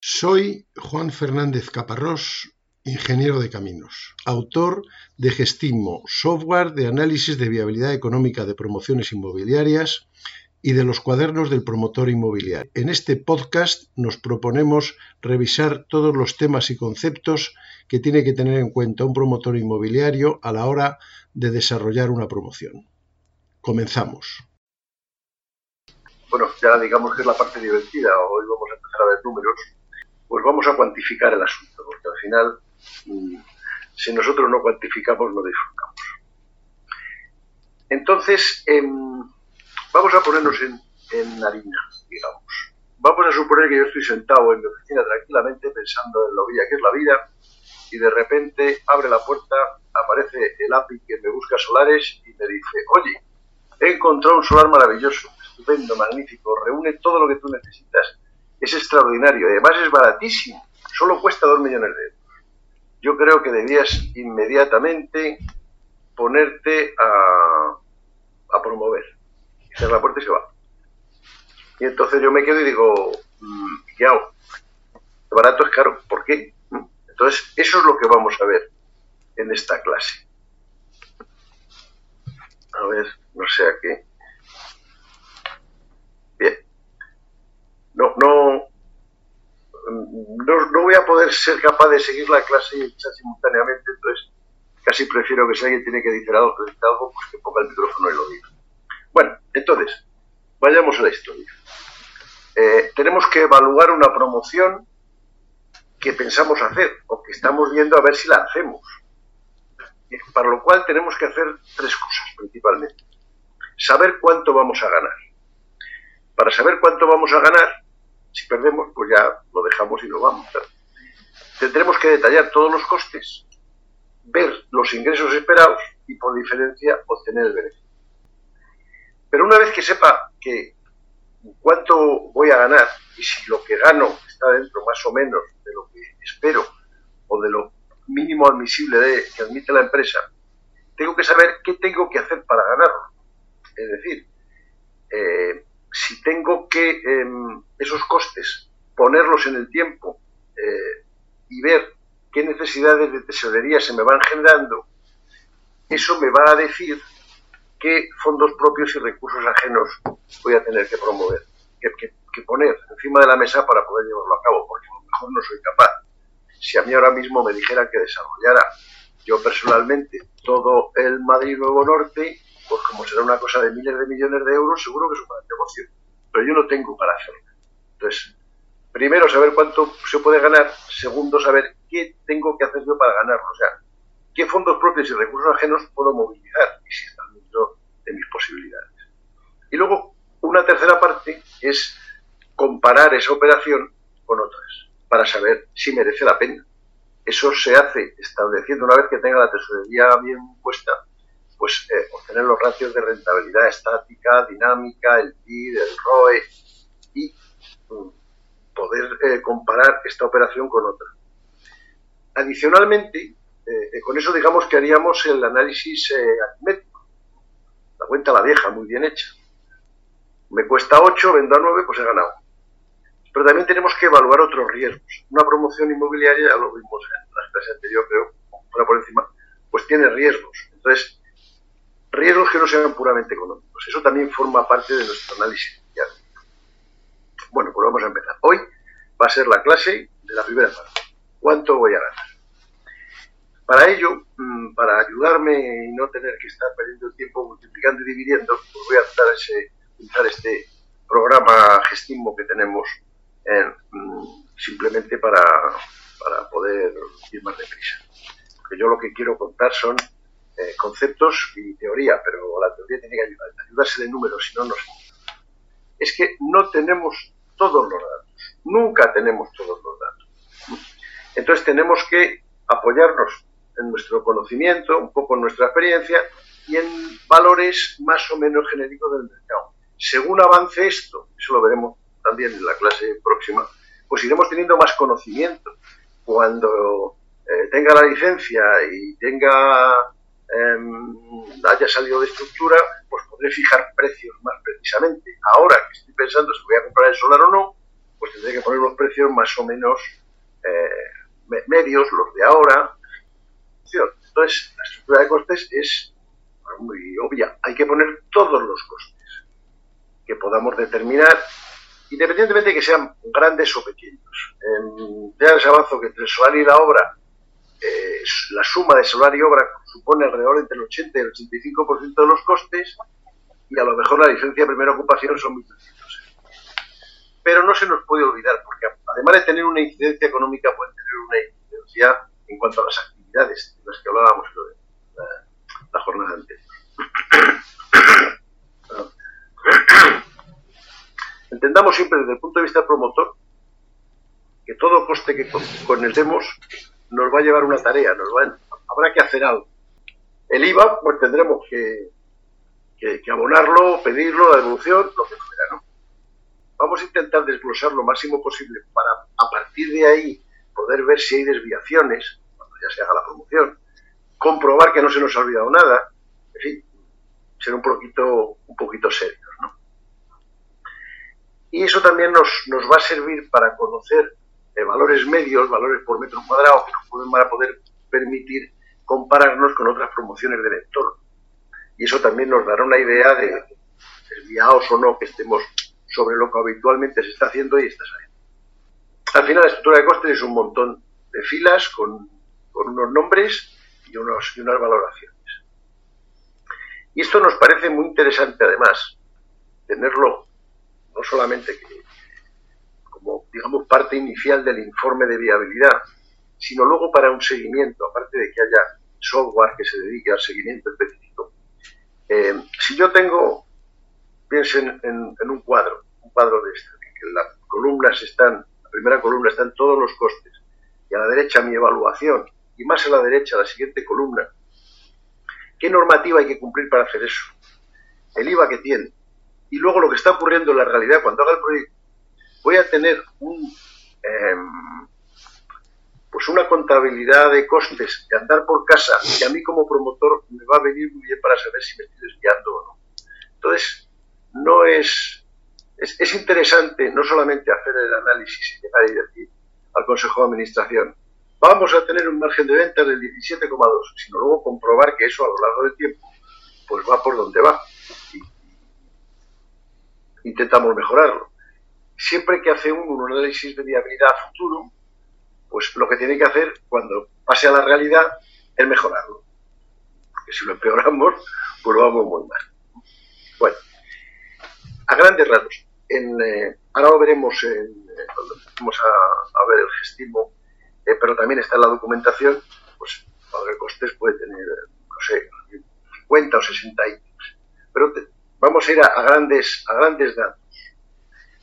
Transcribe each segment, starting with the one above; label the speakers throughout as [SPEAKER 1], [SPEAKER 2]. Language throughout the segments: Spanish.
[SPEAKER 1] Soy Juan Fernández Caparrós, ingeniero de caminos, autor de Gestimo, software de análisis de viabilidad económica de promociones inmobiliarias y de los cuadernos del promotor inmobiliario. En este podcast nos proponemos revisar todos los temas y conceptos que tiene que tener en cuenta un promotor inmobiliario a la hora de desarrollar una promoción. Comenzamos.
[SPEAKER 2] Bueno, ya digamos que es la parte divertida, hoy vamos a empezar a ver números pues vamos a cuantificar el asunto, porque al final, mm, si nosotros no cuantificamos, no disfrutamos. Entonces, em, vamos a ponernos en, en harina, digamos. Vamos a suponer que yo estoy sentado en mi oficina tranquilamente pensando en lo bella que es la vida y de repente abre la puerta, aparece el API que me busca solares y me dice, oye, he encontrado un solar maravilloso, estupendo, magnífico, reúne todo lo que tú necesitas es extraordinario. Además es baratísimo. Solo cuesta dos millones de euros. Yo creo que debías inmediatamente ponerte a, a promover. Cerrar la puerta y se va. Y entonces yo me quedo y digo, mm, ¿qué hago? barato es caro. ¿Por qué? ¿Mm? Entonces, eso es lo que vamos a ver en esta clase. A ver, no sé a qué. No, no, no, voy a poder ser capaz de seguir la clase simultáneamente, entonces casi prefiero que si alguien tiene que decir algo, algo pues que ponga el micrófono y lo diga. Bueno, entonces, vayamos a la historia. Eh, tenemos que evaluar una promoción que pensamos hacer o que estamos viendo a ver si la hacemos. Para lo cual tenemos que hacer tres cosas principalmente. Saber cuánto vamos a ganar. Para saber cuánto vamos a ganar, si perdemos, pues ya lo dejamos y lo vamos. Tendremos que detallar todos los costes, ver los ingresos esperados y por diferencia obtener el beneficio. Pero una vez que sepa que cuánto voy a ganar y si lo que gano está dentro más o menos de lo que espero o de lo mínimo admisible que admite la empresa, tengo que saber qué tengo que hacer para ganarlo. Es decir, eh, si tengo que em, esos costes ponerlos en el tiempo eh, y ver qué necesidades de tesorería se me van generando, eso me va a decir qué fondos propios y recursos ajenos voy a tener que promover, que, poner encima de la mesa para poder llevarlo a cabo, porque a lo mejor no soy capaz. Si a mí ahora mismo me dijera que desarrollara yo personalmente todo el Madrid Nuevo Norte, pues como será una cosa de miles de millones de euros, seguro que es un gran negocio. Pero yo no tengo para hacerlo. Entonces, primero saber cuánto se puede ganar, segundo saber qué tengo que hacer yo para ganarlo. O sea, qué fondos propios y recursos ajenos puedo movilizar y si están dentro de mis posibilidades. Y luego, una tercera parte es comparar esa operación con otras para saber si merece la pena. Eso se hace estableciendo una vez que tenga la tesorería bien puesta pues eh, obtener los ratios de rentabilidad estática, dinámica, el PIB, el ROE y mm, poder eh, comparar esta operación con otra. Adicionalmente, eh, con eso digamos que haríamos el análisis aritmético, la cuenta la vieja, muy bien hecha. Me cuesta 8, vendo a 9, pues he ganado. Pero también tenemos que evaluar otros riesgos. Una promoción inmobiliaria, ya lo vimos en la clase anterior, creo, por encima, pues tiene riesgos. Entonces, riesgos que no sean puramente económicos. Eso también forma parte de nuestro análisis Bueno, pues vamos a empezar. Hoy va a ser la clase de la primera parte. ¿Cuánto voy a ganar? Para ello, mm, para ayudarme y no tener que estar perdiendo el tiempo multiplicando y dividiendo, pues voy a utilizar, ese, utilizar este programa Gestismo que tenemos mm, simplemente para, para poder ir más deprisa. Porque yo lo que quiero contar son conceptos y teoría, pero la teoría tiene que ayudar, ayudarse de números, si no, no Es que no tenemos todos los datos, nunca tenemos todos los datos. Entonces tenemos que apoyarnos en nuestro conocimiento, un poco en nuestra experiencia y en valores más o menos genéricos del mercado. Según avance esto, eso lo veremos también en la clase próxima, pues iremos teniendo más conocimiento. Cuando eh, tenga la licencia y tenga Em, haya salido de estructura, pues podré fijar precios más precisamente. Ahora que estoy pensando si voy a comprar el solar o no, pues tendré que poner unos precios más o menos eh, medios, los de ahora. Entonces, la estructura de costes es muy obvia. Hay que poner todos los costes que podamos determinar, independientemente de que sean grandes o pequeños. ya les avanzo que entre el solar y la obra, eh, la suma de solar y obra supone alrededor entre el 80 y el 85% de los costes, y a lo mejor la licencia de primera ocupación son 1.300 Pero no se nos puede olvidar, porque además de tener una incidencia económica, puede tener una incidencia en cuanto a las actividades de las que hablábamos la, la jornada anterior. Entendamos siempre desde el punto de vista promotor que todo coste que conectemos nos va a llevar una tarea, nos va, habrá que hacer algo. El IVA, pues tendremos que, abonarlo, pedirlo, la devolución, lo que fuera, ¿no? Vamos a intentar desglosar lo máximo posible para, a partir de ahí, poder ver si hay desviaciones, cuando ya se haga la promoción, comprobar que no se nos ha olvidado nada, en fin, ser un poquito, un poquito serios, ¿no? Y eso también nos, nos va a servir para conocer eh, valores medios, valores por metro cuadrado, que nos pueden, poder permitir compararnos con otras promociones del entorno. Y eso también nos dará una idea de desviados o no que estemos sobre lo que habitualmente se está haciendo y está saliendo. Al final, la estructura de costes es un montón de filas con, con unos nombres y, unos, y unas valoraciones. Y esto nos parece muy interesante, además, tenerlo no solamente como, digamos, parte inicial del informe de viabilidad, sino luego para un seguimiento, aparte de que haya software que se dedique al seguimiento específico. Eh, si yo tengo, piensen en, un cuadro, un cuadro de este, en que las columnas están, la primera columna están todos los costes, y a la derecha mi evaluación, y más a la derecha la siguiente columna, ¿Qué normativa hay que cumplir para hacer eso? El IVA que tiene. Y luego lo que está ocurriendo en la realidad cuando haga el proyecto. Voy a tener un, em, pues una contabilidad de costes de andar por casa que a mí como promotor me va a venir muy bien para saber si me estoy desviando o no. Entonces, no es, es, es interesante no solamente hacer el análisis y llegar y decir al Consejo de Administración, vamos a tener un margen de ventas del 17,2, sino luego comprobar que eso a lo largo del tiempo pues va por donde va. intentamos mejorarlo. Siempre que hace uno un análisis de viabilidad a futuro, pues lo que tiene que hacer cuando pase a la realidad es mejorarlo. Porque si lo empeoramos, pues lo vamos muy mal. Bueno, a grandes ratos. En, eh, ahora lo veremos en, cuando vamos a, a ver el gestimo eh, pero también está en la documentación, pues el costes puede tener, no sé, 50 o 60 ítems. Pero vamos a ir a, grandes, a grandes datos.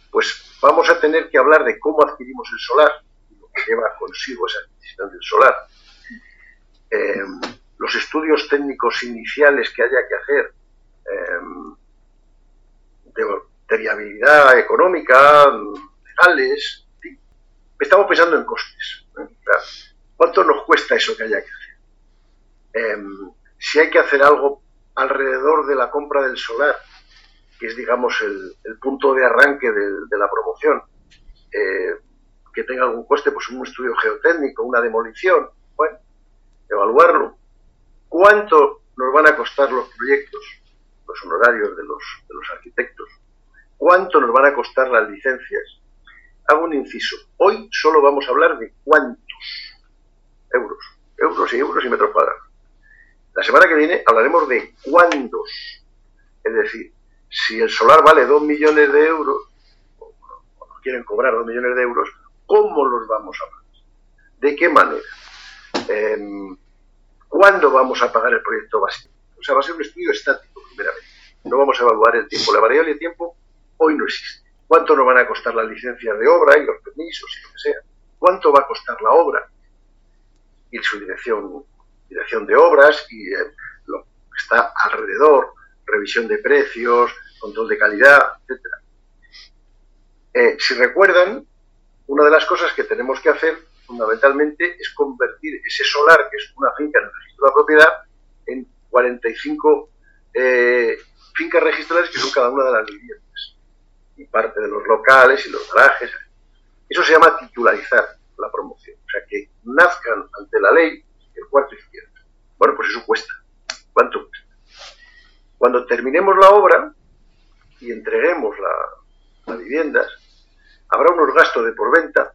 [SPEAKER 2] Pues vamos a tener que hablar de cómo adquirimos el solar, que lleva consigo esa adquisición del solar, em, los estudios técnicos iniciales que haya que hacer, em, de, viabilidad económica, legales, estamos pensando en costes. ¿Cuánto nos cuesta eso que haya que hacer? Em, si hay que hacer algo alrededor de la compra del solar, que es, digamos, el, punto de arranque de, la promoción, eh, que tenga algún coste, pues un estudio geotécnico, una demolición, bueno, evaluarlo. ¿Cuánto nos van a costar los proyectos, los honorarios de los, de los arquitectos? ¿Cuánto nos van a costar las licencias? hago un inciso. Hoy solo vamos a hablar de cuántos euros, euros y euros y metros cuadrados. La semana que viene hablaremos de cuántos. Es decir, si el solar vale 2 millones de euros, o, nos quieren cobrar 2 millones de euros, ¿cómo los vamos a pagar? ¿De qué manera? Em, ¿Cuándo vamos a pagar el proyecto básico? O sea, va a ser un estudio estático, primeramente. No vamos a evaluar el tiempo. La variable de tiempo hoy no existe cuánto nos van a costar las licencias de obra y los permisos y lo que sea, cuánto va a costar la obra y su dirección, dirección de obras y eh, lo que está alrededor, revisión de precios, control de calidad, etc. Eh, si recuerdan, una de las cosas que tenemos que hacer fundamentalmente es convertir ese solar, que es una finca en el registro de la propiedad, en 45 eh, fincas registrales que son cada una de las viviendas y parte de los locales y los garajes. Eso se llama titularizar la promoción. O sea, que nazcan ante la ley el cuarto izquierdo. Bueno, pues eso cuesta. ¿Cuánto cuesta? Cuando terminemos la obra y entreguemos las viviendas, habrá unos gastos de por venta,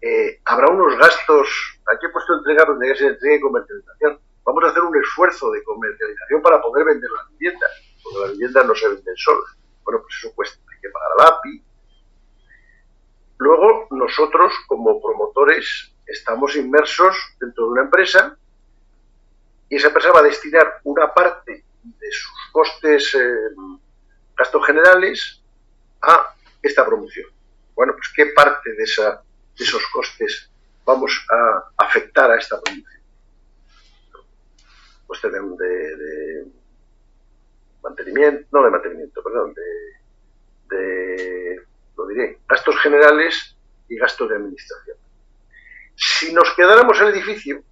[SPEAKER 2] eh, habrá unos gastos, aquí he puesto entregar donde es entrega y comercialización. Vamos a hacer un esfuerzo de comercialización para poder vender las viviendas, porque las viviendas no se venden solas. Bueno, pues eso cuesta, hay que pagar al API. Luego, nosotros como promotores estamos inmersos dentro de una empresa y esa empresa va a destinar una parte de sus costes, eh, gastos generales, a esta promoción. Bueno, pues ¿qué parte de, esos costes vamos a afectar a esta promoción? Pues de, de, mantenimiento, no de mantenimiento, perdón, de, de, lo diré, gastos generales y gastos de administración. Si nos quedáramos el edificio,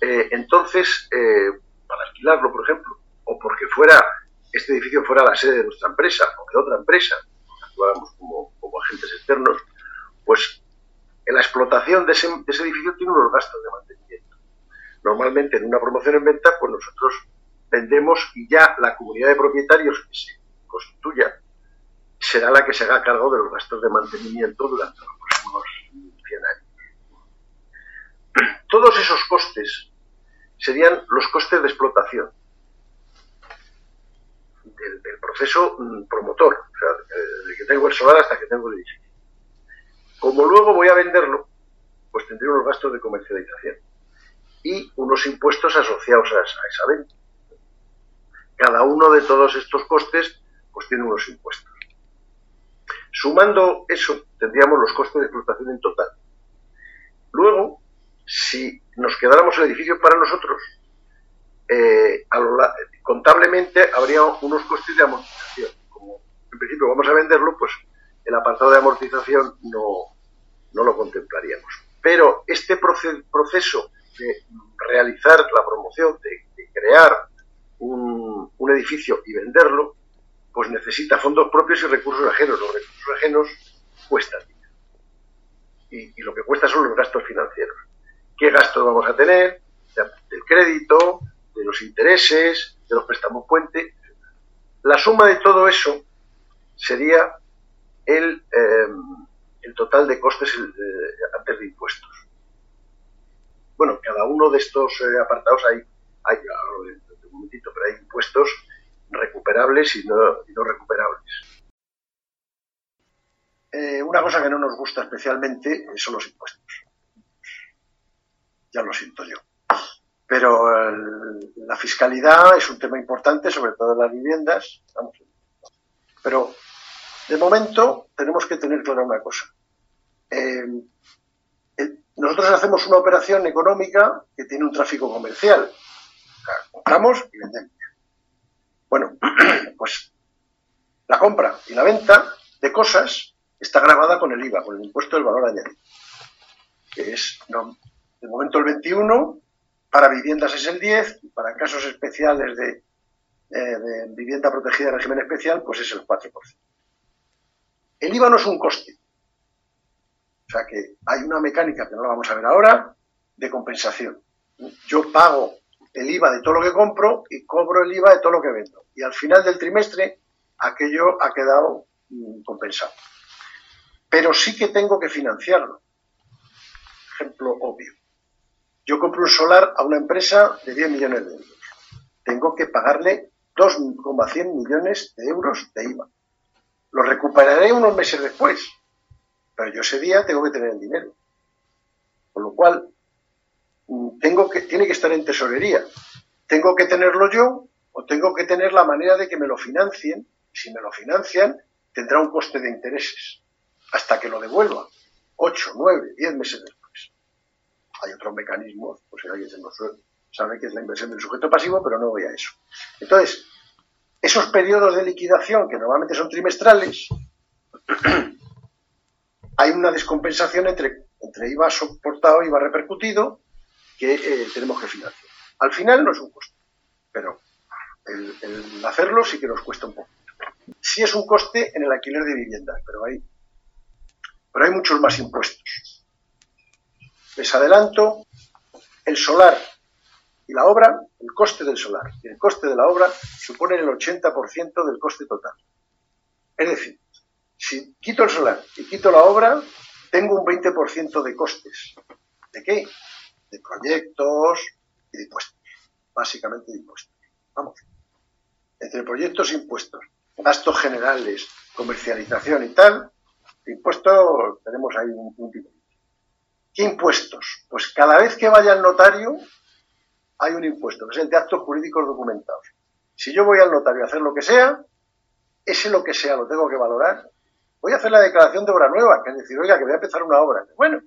[SPEAKER 2] eh, entonces, eh, para alquilarlo, por ejemplo, o porque fuera este edificio fuera la sede de nuestra empresa o de otra empresa, actuáramos como, agentes externos, pues en la explotación de ese, edificio tiene unos gastos de mantenimiento. Normalmente en una promoción en venta, pues nosotros vendemos y ya la comunidad de propietarios que se constituya será la que se haga cargo de los gastos de mantenimiento durante los próximos 100 años. Todos esos costes serían los costes de explotación del, proceso mm, promotor, o sea, desde que tengo el solar hasta que tengo el edificio. Como luego voy a venderlo, pues tendré unos gastos de comercialización y unos impuestos asociados a esa, venta. Cada uno de todos estos costes pues tiene unos impuestos. Sumando eso, tendríamos los costes de explotación en total. Luego, si nos quedáramos el edificio para nosotros, eh, contablemente habría unos costes de amortización. Como en principio vamos a venderlo, pues el apartado de amortización no, no lo contemplaríamos. Pero este proceso de realizar la promoción, de, crear un, edificio y venderlo, pues necesita fondos propios y recursos ajenos. Los recursos ajenos cuestan Y, y lo que cuesta son los gastos financieros qué gastos vamos a tener, del crédito, de los intereses, de los préstamos puente. La suma de todo eso sería el, eh, el total de costes eh, antes de impuestos. Bueno, cada uno de estos eh, apartados hay, hay un momentito, pero hay impuestos recuperables y no, y no recuperables. una cosa que no nos gusta especialmente son los impuestos ya lo siento yo. Pero la fiscalidad es un tema importante, sobre todo en las viviendas. Pero de momento tenemos que tener clara una cosa. Eh, nosotros hacemos una operación económica que tiene un tráfico comercial. compramos y vendemos. Bueno, pues la compra y la venta de cosas está grabada con el IVA, con el impuesto del valor añadido, que es de momento el 21, para viviendas es el 10, y para casos especiales de, de vivienda protegida de régimen especial, pues es el 4%. El IVA no es un coste. O sea que hay una mecánica, que no la vamos a ver ahora, de compensación. Yo pago el IVA de todo lo que compro y cobro el IVA de todo lo que vendo. Y al final del trimestre aquello ha quedado mm, compensado. Pero sí que tengo que financiarlo. Ejemplo obvio. Yo compro un solar a una empresa de 10 millones de euros. Tengo que pagarle 2,100 millones de euros de IVA. Lo recuperaré unos meses después, pero yo ese día tengo que tener el dinero. Con lo cual, mm, tengo que, tiene que estar en tesorería. Tengo que tenerlo yo o tengo que tener la manera de que me lo financien. Si me lo financian, tendrá un coste de intereses hasta que lo devuelva. 8, 9, 10 meses después. Hay otros mecanismos, pues si alguien se nos sabe que es la inversión del sujeto pasivo, pero no voy a eso. Entonces, esos periodos de liquidación, que normalmente son trimestrales, hay una descompensación entre, entre IVA soportado y IVA repercutido que eh, tenemos que financiar. Al final no es un costo, pero el, el hacerlo sí que nos cuesta un poco. Sí es un coste en el alquiler de viviendas, pero hay, pero hay muchos más impuestos. Les adelanto, el solar y la obra, el coste del solar y el coste de la obra suponen el 80% del coste total. Es decir, si quito el solar y quito la obra, tengo un 20% de costes. ¿De qué? De proyectos y de impuestos. Básicamente de impuestos. Vamos. Entre proyectos e impuestos, gastos generales, comercialización y tal, impuestos tenemos ahí un, un tipo. ¿Qué impuestos? Pues cada vez que vaya al notario hay un impuesto, que es el de actos jurídicos documentados. Si yo voy al notario a hacer lo que sea, ese lo que sea lo tengo que valorar. Voy a hacer la declaración de obra nueva, que es decir, oiga, que voy a empezar una obra. Bueno,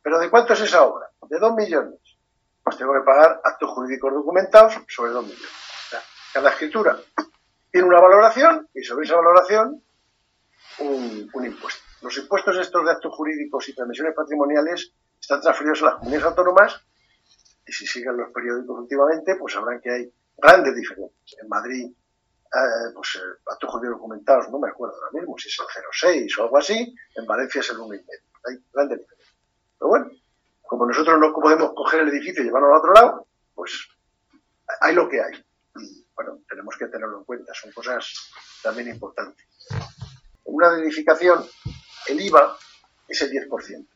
[SPEAKER 2] pero ¿de cuánto es esa obra? De dos millones. Pues tengo que pagar actos jurídicos documentados sobre dos millones. cada escritura tiene una valoración y sobre esa valoración un impuesto. Los impuestos estos de actos jurídicos y transmisiones patrimoniales están transferidos a las comunidades autónomas y si siguen los periódicos últimamente, pues sabrán que hay grandes diferencias. En Madrid, eh, pues eh, actos jurídicos documentados, no me acuerdo ahora mismo si es el 0,6 o algo así, en Valencia es el 1,5. Hay grandes diferencias. Pero bueno, como nosotros no podemos coger el edificio y llevarlo al otro lado, pues hay lo que hay. Y bueno, tenemos que tenerlo en cuenta, son cosas también importantes. Una edificación, el IVA es el 10%,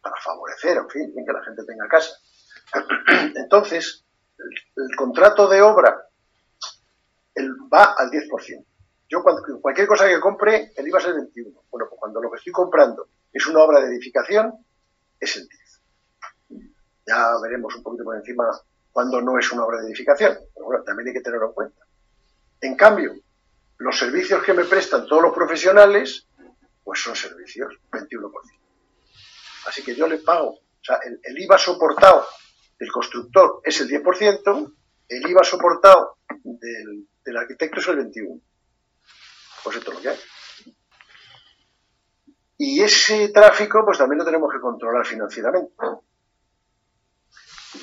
[SPEAKER 2] para favorecer, en fin, que la gente tenga casa. Entonces, el, contrato de obra va al 10%. Yo cualquier cosa que compre, el IVA es el 21%. Bueno, pues cuando lo que estoy comprando es una obra de edificación, es el 10%. Ya veremos un poquito por encima cuando no es una obra de edificación, pero bueno, también hay que tenerlo en cuenta. En cambio, los servicios que me prestan todos los profesionales, pues son servicios, 21%. Así que yo le pago, o sea, el, IVA soportado del constructor es el 10%, el IVA soportado del, del arquitecto es el 21%. Pues esto es lo que hay. Y ese tráfico, pues también lo tenemos que controlar financieramente.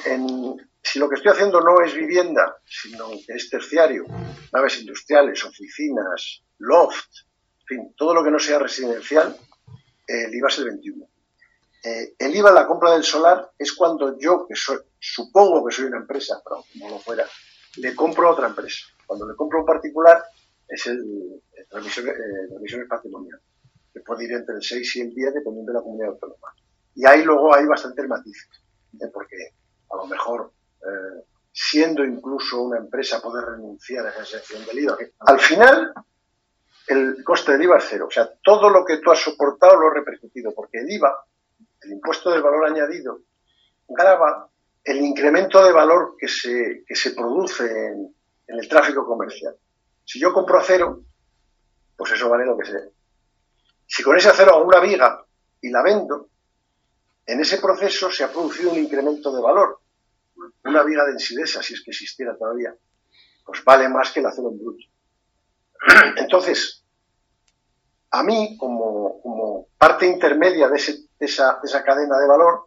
[SPEAKER 2] En, si lo que estoy haciendo no es vivienda, sino que es terciario, naves industriales, oficinas, loft, en fin, todo lo que no sea residencial, el IVA es el 21. Eh, el IVA en la compra del solar es cuando yo, que soy, supongo que soy una empresa, pero como lo fuera, le compro a otra empresa. Cuando le compro a un particular es el, el transmisión, eh, patrimonial, que puede ir entre el 6 y el 10 dependiendo de la comunidad autónoma. Y ahí luego hay bastantes matices, ¿eh? porque a lo mejor siendo incluso una empresa, poder renunciar a esa exención del IVA. Al final, el coste del IVA es cero. O sea, todo lo que tú has soportado lo has repercutido, porque el IVA, el impuesto del valor añadido, grava el incremento de valor que se, que se produce en, en el tráfico comercial. Si yo compro acero, pues eso vale lo que sea. Si con ese acero hago una viga y la vendo, en ese proceso se ha producido un incremento de valor una viga de ensidesa, si es que existiera todavía, pues vale más que el acero en bruto. Entonces, a mí, como, parte intermedia de, esa, cadena de valor,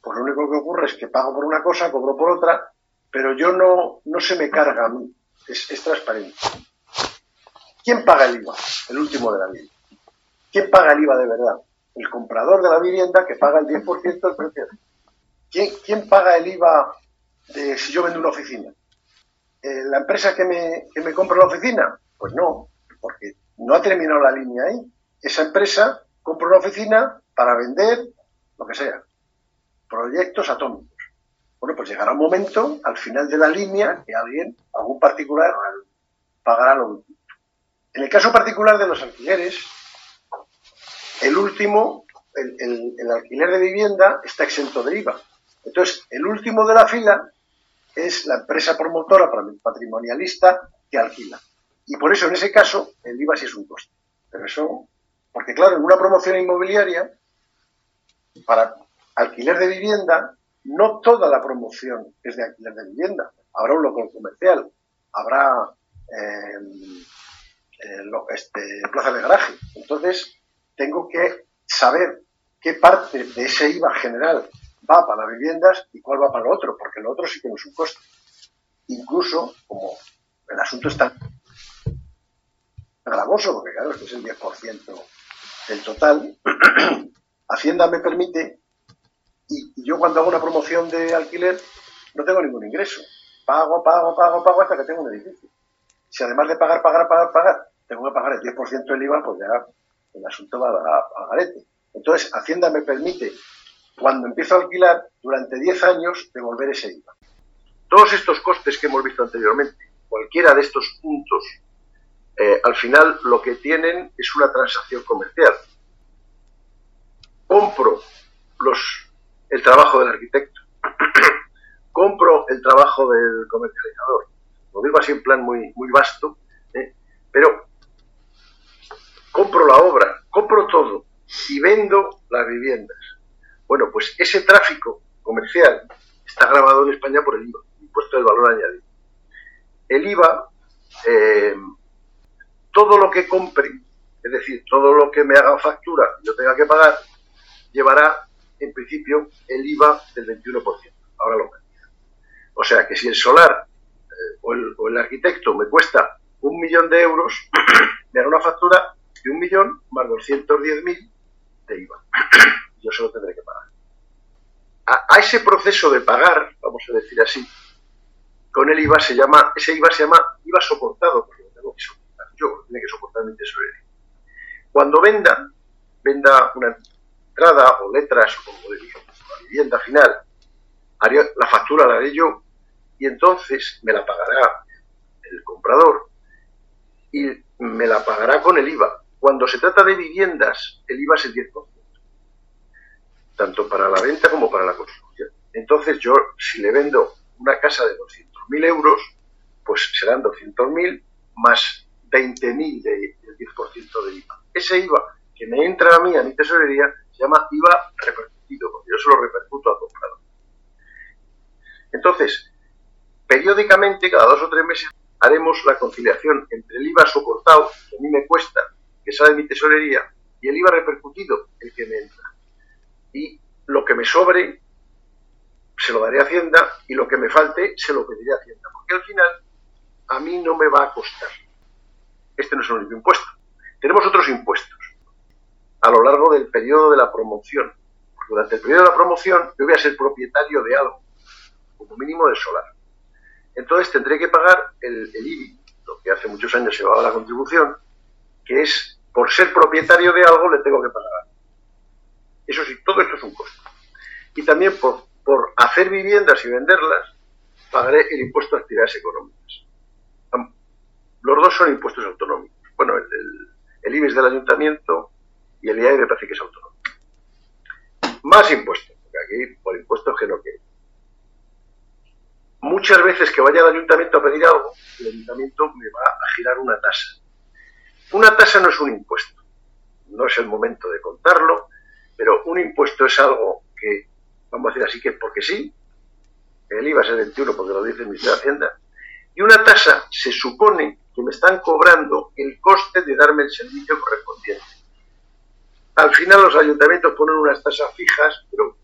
[SPEAKER 2] pues lo único que ocurre es que pago por una cosa, cobro por otra, pero yo no, no se me carga a mí, es, es transparente. ¿Quién paga el IVA? El último de la vida. ¿Quién paga el IVA de verdad? El comprador de la vivienda que paga el 10% del precio. ¿Quién, paga el IVA de si yo vendo una oficina? Eh, ¿La empresa que me, que me compra la oficina? Pues no, porque no ha terminado la línea ahí. Esa empresa compra una oficina para vender lo que sea, proyectos atómicos. Bueno, pues llegará un momento al final de la línea que alguien, algún particular, pagará lo último. En el caso particular de los alquileres, el último, el, el alquiler de vivienda está exento de IVA. Entonces, el último de la fila es la empresa promotora patrimonialista que alquila. Y por eso, en ese caso, el IVA sí es un coste. Pero eso, porque claro, en una promoción inmobiliaria, para alquiler de vivienda, no toda la promoción es de alquiler de vivienda. Habrá un local comercial, habrá eh, eh, este, plaza de garaje. Entonces, tengo que saber qué parte de ese IVA general va para las viviendas y cuál va para lo otro, porque lo otro sí es un coste. Incluso, como el asunto está gravoso, porque claro, esto es el 10% del total. Hacienda me permite, y, yo cuando hago una promoción de alquiler no tengo ningún ingreso. Pago, pago, pago, pago hasta que tengo un edificio. Si además de pagar, pagar, pagar, pagar, tengo que pagar el 10% del IVA, pues ya el asunto va a, a garete. Entonces, Hacienda me permite, cuando empiezo a alquilar, durante 10 años, devolver ese IVA. Todos estos costes que hemos visto anteriormente, cualquiera de estos puntos, eh, al final lo que tienen es una transacción comercial. Compro los, el trabajo del arquitecto, compro el trabajo del comercializador. Lo digo así en plan muy, vasto, ¿eh? pero compro la obra, compro todo y vendo las viviendas. Bueno, pues ese tráfico comercial está grabado en España por el IVA impuesto del valor añadido. El IVA, eh, todo lo que compre, es decir, todo lo que me haga factura yo tenga que pagar, llevará en principio el IVA del 21%. Ahora lo cambia. O sea que si el solar eh, o, el, o, el, arquitecto me cuesta un millón de euros, me hará una factura de un millón más 210.000 de IVA. Yo se lo tendré que pagar. A, ese proceso de pagar, vamos a decir así, con el IVA se llama, ese IVA se llama IVA soportado, porque lo tengo que soportar yo, tiene que soportar mi tesorería. Cuando venda, venda una entrada o letras o de la vivienda final, la factura la haré yo y entonces me la pagará el comprador y me la pagará con el IVA. Cuando se trata de viviendas, el IVA es el 10%, tanto para la venta como para la construcción. Entonces yo, si le vendo una casa de 200 mil euros, pues serán 200.000 más 20.000 del 10% de IVA. Ese IVA que me entra a mí, a mi tesorería, se llama IVA repercutido, porque yo se lo repercuto al comprador. Entonces, periódicamente, cada dos o tres meses, haremos la conciliación entre el IVA soportado, que a mí me cuesta, que sale de mi tesorería, y el IVA repercutido, el que me entra. Y lo que me sobre se lo daré a Hacienda y lo que me falte se lo pediré a Hacienda, porque al final a mí no me va a costar. Este no es el único impuesto. Tenemos otros impuestos a lo largo del periodo de la promoción. Durante el periodo de la promoción yo voy a ser propietario de algo, como mínimo del solar. Entonces tendré que pagar el, el IBI, lo que hace muchos años se llevaba la contribución, que es por ser propietario de algo le tengo que pagar. Eso sí, todo esto es un costo. Y también por por hacer viviendas y venderlas, pagaré el impuesto de actividades económicas. Los dos son impuestos autonómicos. Bueno, el, el, del ayuntamiento y el IAE me parece que es autonómico. Más impuestos, porque aquí por impuestos que no quiero. Muchas veces que vaya al ayuntamiento a pedir algo, el ayuntamiento me va a girar una tasa. Una tasa no es un impuesto, no es el momento de contarlo, pero un impuesto es algo que vamos a decir así que porque sí, el IVA es el 21 porque lo dice el Ministerio de Hacienda, y una tasa se supone que me están cobrando el coste de darme el servicio correspondiente. Al final los ayuntamientos ponen unas tasas fijas, pero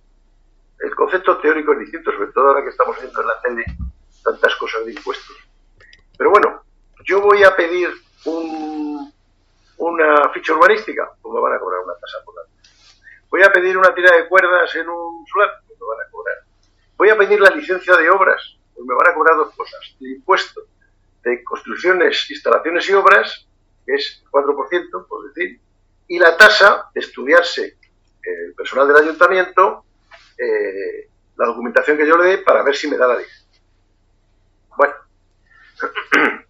[SPEAKER 2] el concepto teórico es distinto, sobre todo ahora que estamos viendo en la tele tantas cosas de impuestos. Pero bueno, yo voy a pedir un, una ficha urbanística, pues me van a cobrar una tasa por la Voy a pedir una tira de cuerdas en un solar, pues me van a cobrar. Voy a pedir la licencia de obras, pues me van a cobrar dos cosas. El impuesto de construcciones, instalaciones y obras, que es el 4%, por decir, y la tasa de estudiarse el personal del ayuntamiento eh, la documentación que yo le dé para ver si me da la licencia. Bueno,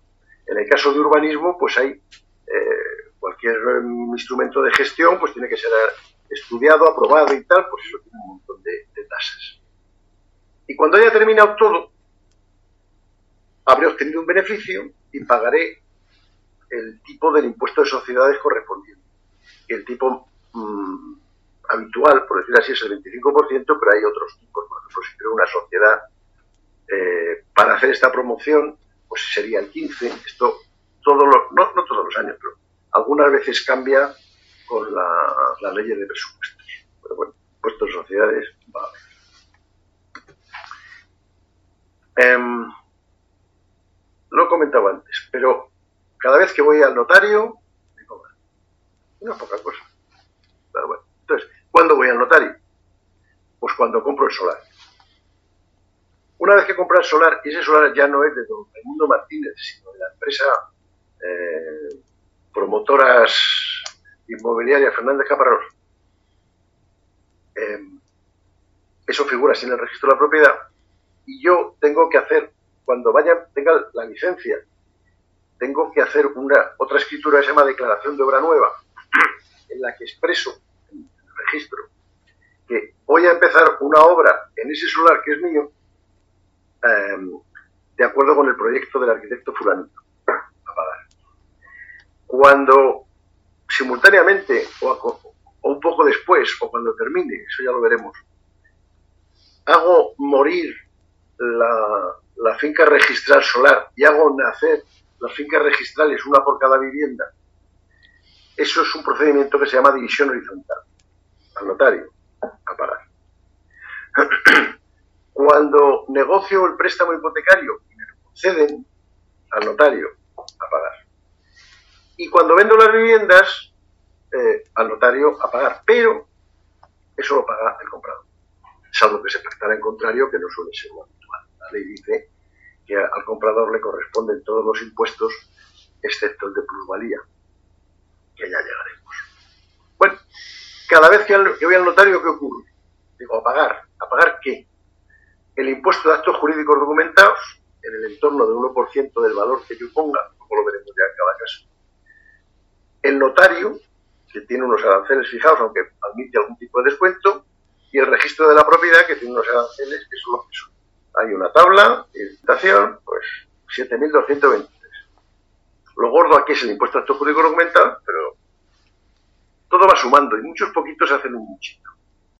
[SPEAKER 2] en el caso de urbanismo, pues hay eh, cualquier instrumento de gestión, pues tiene que ser estudiado, aprobado y tal, pues eso tiene un montón de, tasas. Y cuando haya terminado todo, habré obtenido un beneficio y pagaré el tipo del impuesto de sociedades correspondiente. el tipo mm, habitual, por decir así, es el 25%, pero hay otros tipos. Por ejemplo, si creo una sociedad eh, para hacer esta promoción, pues sería el 15%. Esto todos los, no, no todos los años, pero algunas veces cambia con la, la ley de presupuestos. Pero bueno, puestos sociedades va a haber. lo he comentado antes, pero cada vez que voy al notario Una poca cosa. Entonces, ¿cuándo voy al notario? Pues cuando compro el solar. Una vez que compro el solar, y ese solar ya no es de don Raimundo Martínez, sino de la empresa eh, promotoras inmobiliarias Fernández Caparrós, eh, eso figura en el registro de la propiedad, y yo tengo que hacer, cuando vaya, tenga la licencia, tengo que hacer una otra escritura que se llama declaración de obra nueva, en la que expreso en el registro que voy a empezar una obra en ese solar que es mío, em, de acuerdo con el proyecto del arquitecto fulanito. Cuando simultáneamente o, o un poco después o cuando termine, eso ya lo veremos, hago morir la, finca registral solar y hago nacer las fincas registrales, una por cada vivienda, eso es un procedimiento que se llama división horizontal, al notario, a pagar. Cuando negocio el préstamo hipotecario y me lo conceden, al notario, a pagar. Y cuando vendo las viviendas, eh, al notario a pagar, pero eso lo paga el comprador, salvo que se pactara en contrario, que no suele ser lo habitual. La ley dice que al comprador le corresponden todos los impuestos, excepto el de plusvalía, que ya llegaremos. Bueno, cada vez que, voy al notario, ¿qué ocurre? Digo, a pagar. ¿A pagar qué? El impuesto de actos jurídicos documentados, en el entorno del 1% del valor que yo ponga, como lo veremos ya en cada caso. El notario, que tiene unos aranceles fijados, aunque admite algún tipo de descuento, y el registro de la propiedad, que tiene unos aranceles que son los que son. Hay una tabla, licitación, pues 7.223. Lo gordo aquí es el impuesto a acto jurídico documentado, pero todo va sumando y muchos poquitos hacen un muchito.